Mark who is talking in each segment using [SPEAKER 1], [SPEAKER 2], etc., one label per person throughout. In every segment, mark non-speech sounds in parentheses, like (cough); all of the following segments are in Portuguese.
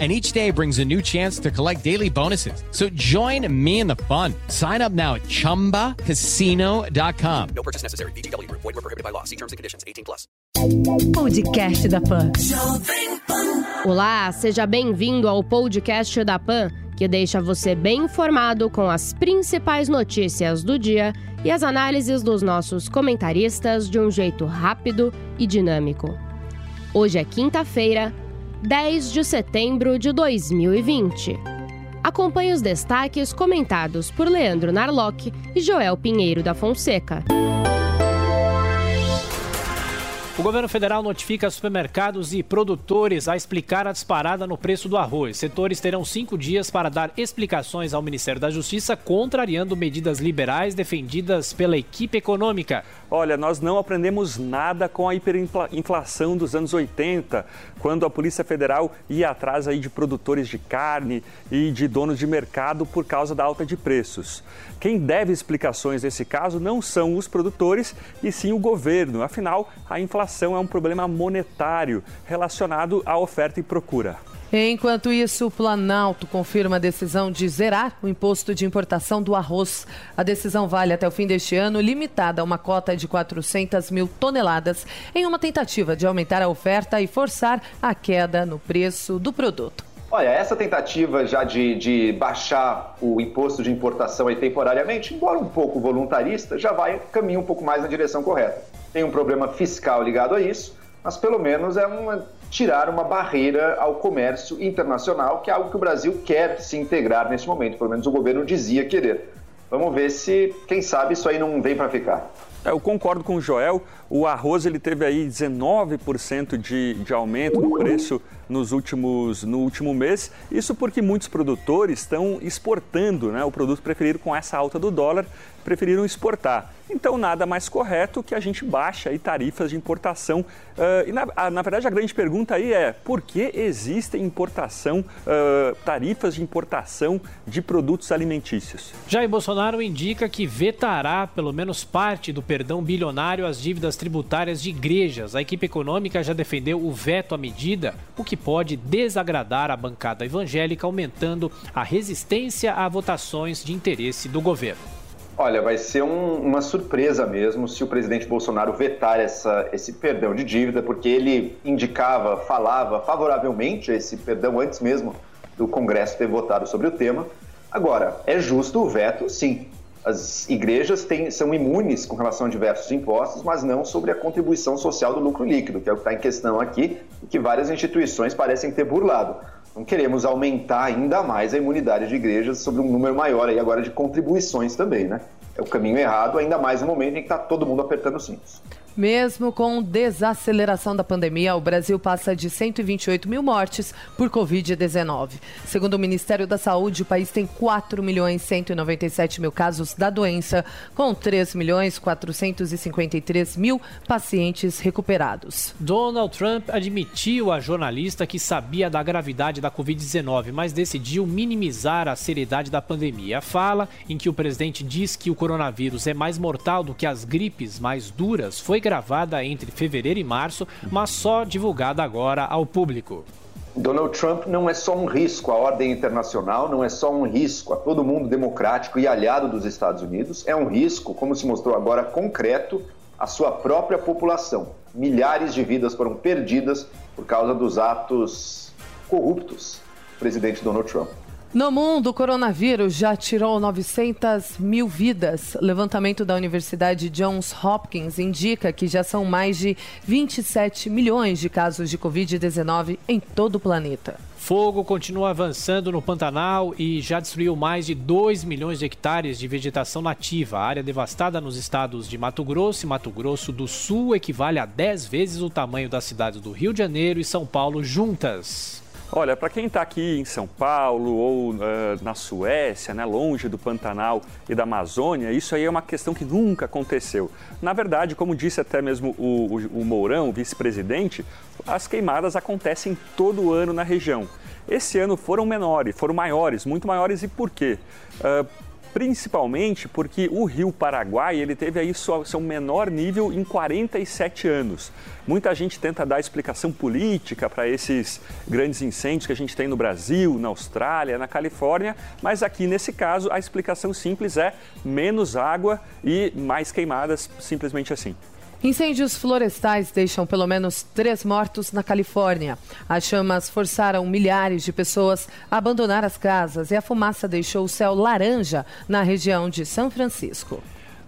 [SPEAKER 1] and each day brings a new chance to collect daily bonuses. So join me in the fun. Sign up now at ChumbaCasino.com.
[SPEAKER 2] No purchase necessary. BGW. Void were prohibited by law. See terms and conditions. 18 plus.
[SPEAKER 3] Podcast da Pan.
[SPEAKER 4] Olá, seja bem-vindo ao podcast da Pan, que deixa você bem informado com as principais notícias do dia e as análises dos nossos comentaristas de um jeito rápido e dinâmico. Hoje é quinta-feira, 10 de setembro de 2020. Acompanhe os destaques comentados por Leandro Narlock e Joel Pinheiro da Fonseca.
[SPEAKER 5] O governo federal notifica supermercados e produtores a explicar a disparada no preço do arroz. Setores terão cinco dias para dar explicações ao Ministério da Justiça, contrariando medidas liberais defendidas pela equipe econômica.
[SPEAKER 6] Olha, nós não aprendemos nada com a hiperinflação dos anos 80, quando a Polícia Federal ia atrás aí de produtores de carne e de donos de mercado por causa da alta de preços. Quem deve explicações nesse caso não são os produtores, e sim o governo. Afinal, a inflação é um problema monetário relacionado à oferta e procura.
[SPEAKER 7] Enquanto isso, o Planalto confirma a decisão de zerar o imposto de importação do arroz. A decisão vale até o fim deste ano, limitada a uma cota de 400 mil toneladas, em uma tentativa de aumentar a oferta e forçar a queda no preço do produto.
[SPEAKER 8] Olha, essa tentativa já de, de baixar o imposto de importação aí temporariamente, embora um pouco voluntarista, já vai caminho um pouco mais na direção correta. Tem um problema fiscal ligado a isso, mas pelo menos é uma, tirar uma barreira ao comércio internacional, que é algo que o Brasil quer se integrar nesse momento, pelo menos o governo dizia querer. Vamos ver se, quem sabe, isso aí não vem para ficar.
[SPEAKER 6] É, eu concordo com o Joel, o arroz ele teve aí 19% de, de aumento no preço nos últimos, no último mês. Isso porque muitos produtores estão exportando né, o produto preferido com essa alta do dólar, preferiram exportar. Então, nada mais correto que a gente baixe aí tarifas de importação. Uh, e na, a, na, verdade, a grande pergunta aí é por que existem importação, uh, tarifas de importação de produtos alimentícios?
[SPEAKER 5] Jair Bolsonaro indica que vetará pelo menos parte do perdão bilionário às dívidas tributárias de igrejas. A equipe econômica já defendeu o veto à medida, o que pode desagradar a bancada evangélica, aumentando a resistência a votações de interesse do governo.
[SPEAKER 8] Olha, vai ser um, uma surpresa mesmo se o presidente Bolsonaro vetar essa, esse perdão de dívida, porque ele indicava, falava favoravelmente esse perdão antes mesmo do Congresso ter votado sobre o tema. Agora, é justo o veto, sim. As igrejas têm, são imunes com relação a diversos impostos, mas não sobre a contribuição social do lucro líquido, que é o que está em questão aqui e que várias instituições parecem ter burlado. Não queremos aumentar ainda mais a imunidade de igrejas sobre um número maior aí agora de contribuições também, né? É o caminho errado, ainda mais no momento em que está todo mundo apertando os cintos.
[SPEAKER 7] Mesmo com desaceleração da pandemia, o Brasil passa de 128 mil mortes por Covid-19. Segundo o Ministério da Saúde, o país tem 4 milhões 197 mil casos da doença, com 3 milhões 453 mil pacientes recuperados.
[SPEAKER 5] Donald Trump admitiu à jornalista que sabia da gravidade da Covid-19, mas decidiu minimizar a seriedade da pandemia. A fala, em que o presidente diz que o coronavírus é mais mortal do que as gripes mais duras, foi gravada entre fevereiro e março, mas só divulgada agora ao público.
[SPEAKER 8] Donald Trump não é só um risco à ordem internacional, não é só um risco a todo mundo democrático e aliado dos Estados Unidos, é um risco, como se mostrou agora, concreto à sua própria população. Milhares de vidas foram perdidas por causa dos atos corruptos do presidente Donald Trump.
[SPEAKER 7] No mundo, o coronavírus já tirou 900 mil vidas. Levantamento da Universidade Johns Hopkins indica que já são mais de 27 milhões de casos de Covid-19 em todo o planeta.
[SPEAKER 5] Fogo continua avançando no Pantanal e já destruiu mais de 2 milhões de hectares de vegetação nativa. A área devastada nos estados de Mato Grosso e Mato Grosso do Sul equivale a 10 vezes o tamanho das cidades do Rio de Janeiro e São Paulo juntas.
[SPEAKER 6] Olha, para quem está aqui em São Paulo ou uh, na Suécia, né, longe do Pantanal e da Amazônia, isso aí é uma questão que nunca aconteceu. Na verdade, como disse até mesmo o, o, o Mourão, vice-presidente, as queimadas acontecem todo ano na região. Esse ano foram menores, foram maiores, muito maiores e por quê? Uh, principalmente porque o Rio Paraguai ele teve aí seu, seu menor nível em 47 anos. Muita gente tenta dar explicação política para esses grandes incêndios que a gente tem no Brasil, na Austrália, na Califórnia, mas aqui nesse caso a explicação simples é menos água e mais queimadas, simplesmente assim.
[SPEAKER 7] Incêndios florestais deixam pelo menos três mortos na Califórnia. As chamas forçaram milhares de pessoas a abandonar as casas e a fumaça deixou o céu laranja na região de São Francisco.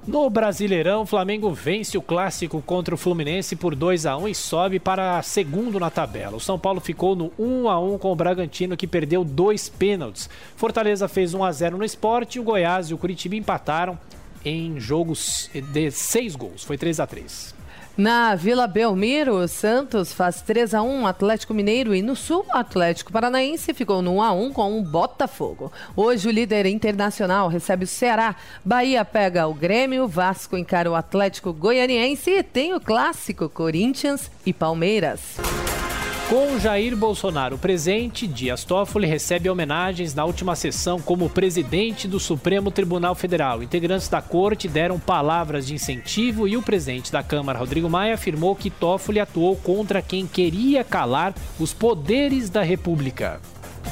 [SPEAKER 5] No Brasileirão, Flamengo vence o clássico contra o Fluminense por 2 a 1 e sobe para segundo na tabela. O São Paulo ficou no 1 a 1 com o Bragantino, que perdeu dois pênaltis. Fortaleza fez 1 a 0 no esporte o Goiás e o Curitiba empataram em jogos de seis gols. Foi 3 a 3
[SPEAKER 7] na Vila Belmiro, Santos faz 3 a 1 Atlético Mineiro e no Sul, Atlético Paranaense ficou no 1 a 1 com o Botafogo. Hoje o líder internacional recebe o Ceará, Bahia pega o Grêmio, Vasco encara o Atlético Goianiense e tem o clássico Corinthians e Palmeiras.
[SPEAKER 5] Com Jair Bolsonaro presente, Dias Toffoli recebe homenagens na última sessão como presidente do Supremo Tribunal Federal. Integrantes da corte deram palavras de incentivo e o presidente da Câmara, Rodrigo Maia, afirmou que Toffoli atuou contra quem queria calar os poderes da República.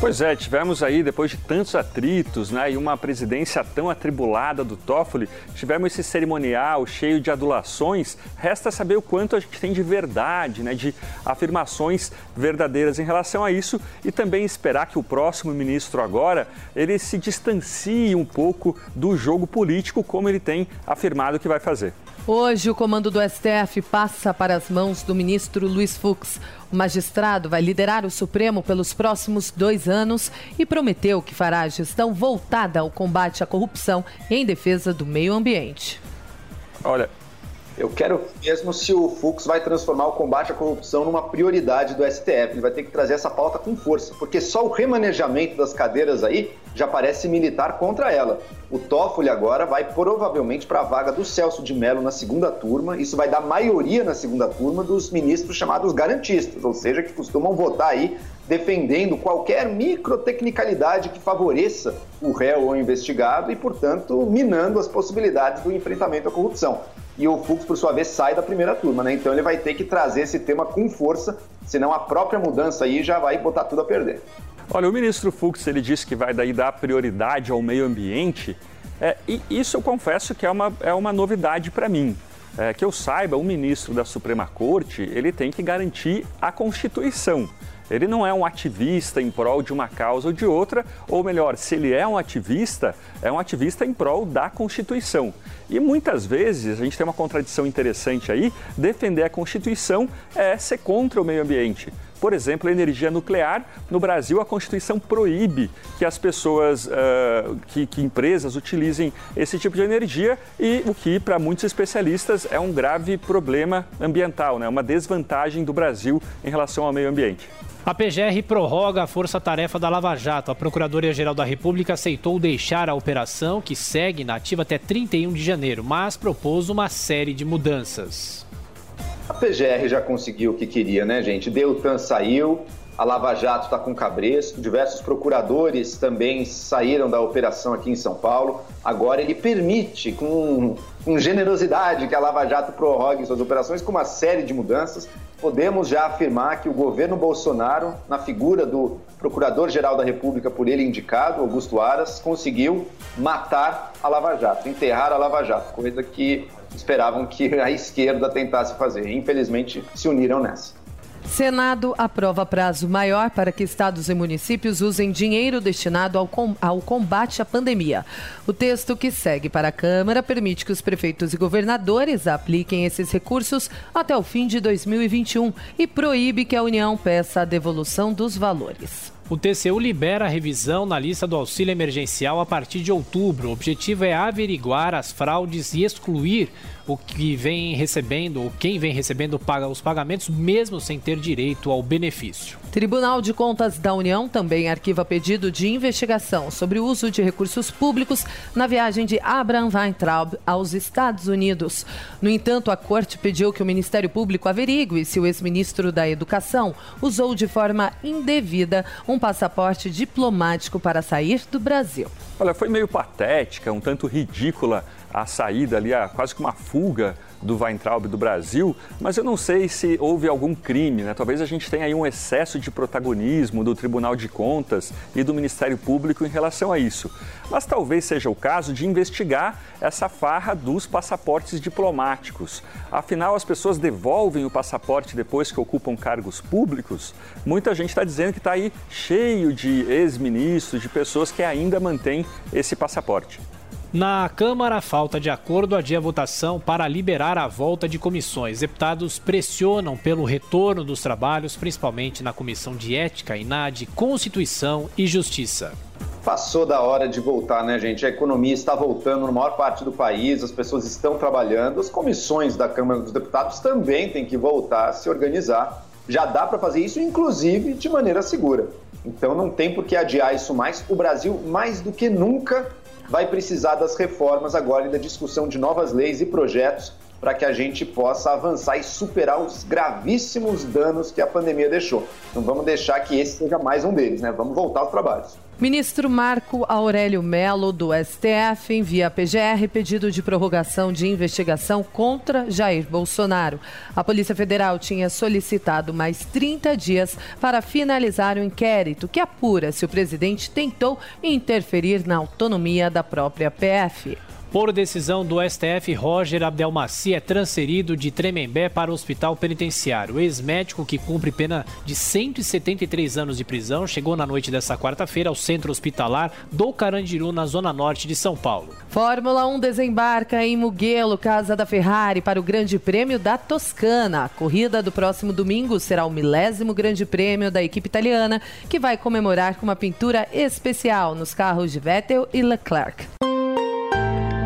[SPEAKER 6] Pois é, tivemos aí, depois de tantos atritos né, e uma presidência tão atribulada do Toffoli, tivemos esse cerimonial cheio de adulações. Resta saber o quanto a gente tem de verdade, né, de afirmações verdadeiras em relação a isso e também esperar que o próximo ministro agora ele se distancie um pouco do jogo político, como ele tem afirmado que vai fazer.
[SPEAKER 7] Hoje, o comando do STF passa para as mãos do ministro Luiz Fux. O magistrado vai liderar o Supremo pelos próximos dois anos e prometeu que fará a gestão voltada ao combate à corrupção em defesa do meio ambiente.
[SPEAKER 6] Olha,
[SPEAKER 8] eu quero mesmo se o Fux vai transformar o combate à corrupção numa prioridade do STF. Ele vai ter que trazer essa pauta com força, porque só o remanejamento das cadeiras aí já parece militar contra ela. O Toffoli agora vai provavelmente para a vaga do Celso de Mello na segunda turma. Isso vai dar maioria na segunda turma dos ministros chamados garantistas, ou seja, que costumam votar aí defendendo qualquer microtecnicalidade que favoreça o réu ou investigado e, portanto, minando as possibilidades do enfrentamento à corrupção e o Fux, por sua vez, sai da primeira turma, né? Então ele vai ter que trazer esse tema com força, senão a própria mudança aí já vai botar tudo a perder.
[SPEAKER 6] Olha, o ministro Fux ele disse que vai daí dar prioridade ao meio ambiente. É, e isso eu confesso que é uma, é uma novidade para mim. É, que eu saiba, o ministro da Suprema Corte ele tem que garantir a Constituição. Ele não é um ativista em prol de uma causa ou de outra, ou melhor, se ele é um ativista, é um ativista em prol da Constituição. E muitas vezes a gente tem uma contradição interessante aí: defender a Constituição é ser contra o meio ambiente. Por exemplo, a energia nuclear, no Brasil a Constituição proíbe que as pessoas, uh, que, que empresas utilizem esse tipo de energia e o que para muitos especialistas é um grave problema ambiental, né? uma desvantagem do Brasil em relação ao meio ambiente.
[SPEAKER 5] A PGR prorroga a força-tarefa da Lava Jato. A Procuradoria-Geral da República aceitou deixar a operação, que segue na ativa até 31 de janeiro, mas propôs uma série de mudanças.
[SPEAKER 8] A PGR já conseguiu o que queria, né, gente? Deltan saiu, a Lava Jato está com cabresto, diversos procuradores também saíram da operação aqui em São Paulo. Agora ele permite, com, com generosidade, que a Lava Jato prorrogue suas operações com uma série de mudanças podemos já afirmar que o governo Bolsonaro, na figura do Procurador-Geral da República por ele indicado, Augusto Aras, conseguiu matar a Lava Jato, enterrar a Lava Jato, coisa que esperavam que a (laughs) esquerda tentasse fazer. Infelizmente, se uniram nessa.
[SPEAKER 7] Senado aprova prazo maior para que estados e municípios usem dinheiro destinado ao, com, ao combate à pandemia. O texto que segue para a Câmara permite que os prefeitos e governadores apliquem esses recursos até o fim de 2021 e proíbe que a União peça a devolução dos valores.
[SPEAKER 5] O TCU libera a revisão na lista do auxílio emergencial a partir de outubro. O objetivo é averiguar as fraudes e excluir o que vem recebendo, ou quem vem recebendo paga os pagamentos, mesmo sem ter direito ao benefício.
[SPEAKER 7] Tribunal de Contas da União também arquiva pedido de investigação sobre o uso de recursos públicos na viagem de Abraham Weintraub aos Estados Unidos. No entanto, a corte pediu que o Ministério Público averigue se o ex-ministro da Educação usou de forma indevida um passaporte diplomático para sair do Brasil.
[SPEAKER 6] Olha, foi meio patética, um tanto ridícula a saída ali, a, quase que uma fuga do Weintraub do Brasil, mas eu não sei se houve algum crime, né? Talvez a gente tenha aí um excesso de protagonismo do Tribunal de Contas e do Ministério Público em relação a isso. Mas talvez seja o caso de investigar essa farra dos passaportes diplomáticos. Afinal, as pessoas devolvem o passaporte depois que ocupam cargos públicos? Muita gente está dizendo que está aí cheio de ex-ministros, de pessoas que ainda mantêm esse passaporte.
[SPEAKER 5] Na Câmara, falta de acordo adia a votação para liberar a volta de comissões. Deputados pressionam pelo retorno dos trabalhos, principalmente na Comissão de Ética e na de Constituição e Justiça.
[SPEAKER 8] Passou da hora de voltar, né, gente? A economia está voltando na maior parte do país, as pessoas estão trabalhando, as comissões da Câmara dos Deputados também têm que voltar a se organizar. Já dá para fazer isso, inclusive de maneira segura. Então não tem por que adiar isso mais. O Brasil, mais do que nunca, vai precisar das reformas agora e da discussão de novas leis e projetos para que a gente possa avançar e superar os gravíssimos danos que a pandemia deixou. Não vamos deixar que esse seja mais um deles, né? Vamos voltar aos trabalhos.
[SPEAKER 7] Ministro Marco Aurélio Melo, do STF, envia a PGR pedido de prorrogação de investigação contra Jair Bolsonaro. A Polícia Federal tinha solicitado mais 30 dias para finalizar o inquérito que apura se o presidente tentou interferir na autonomia da própria PF.
[SPEAKER 5] Por decisão do STF, Roger Abdelmaci é transferido de Tremembé para o hospital penitenciário. O ex-médico que cumpre pena de 173 anos de prisão chegou na noite desta quarta-feira ao centro hospitalar do Carandiru, na zona norte de São Paulo.
[SPEAKER 7] Fórmula 1 desembarca em Mugello, casa da Ferrari, para o Grande Prêmio da Toscana. A corrida do próximo domingo será o milésimo Grande Prêmio da equipe italiana, que vai comemorar com uma pintura especial nos carros de Vettel e Leclerc.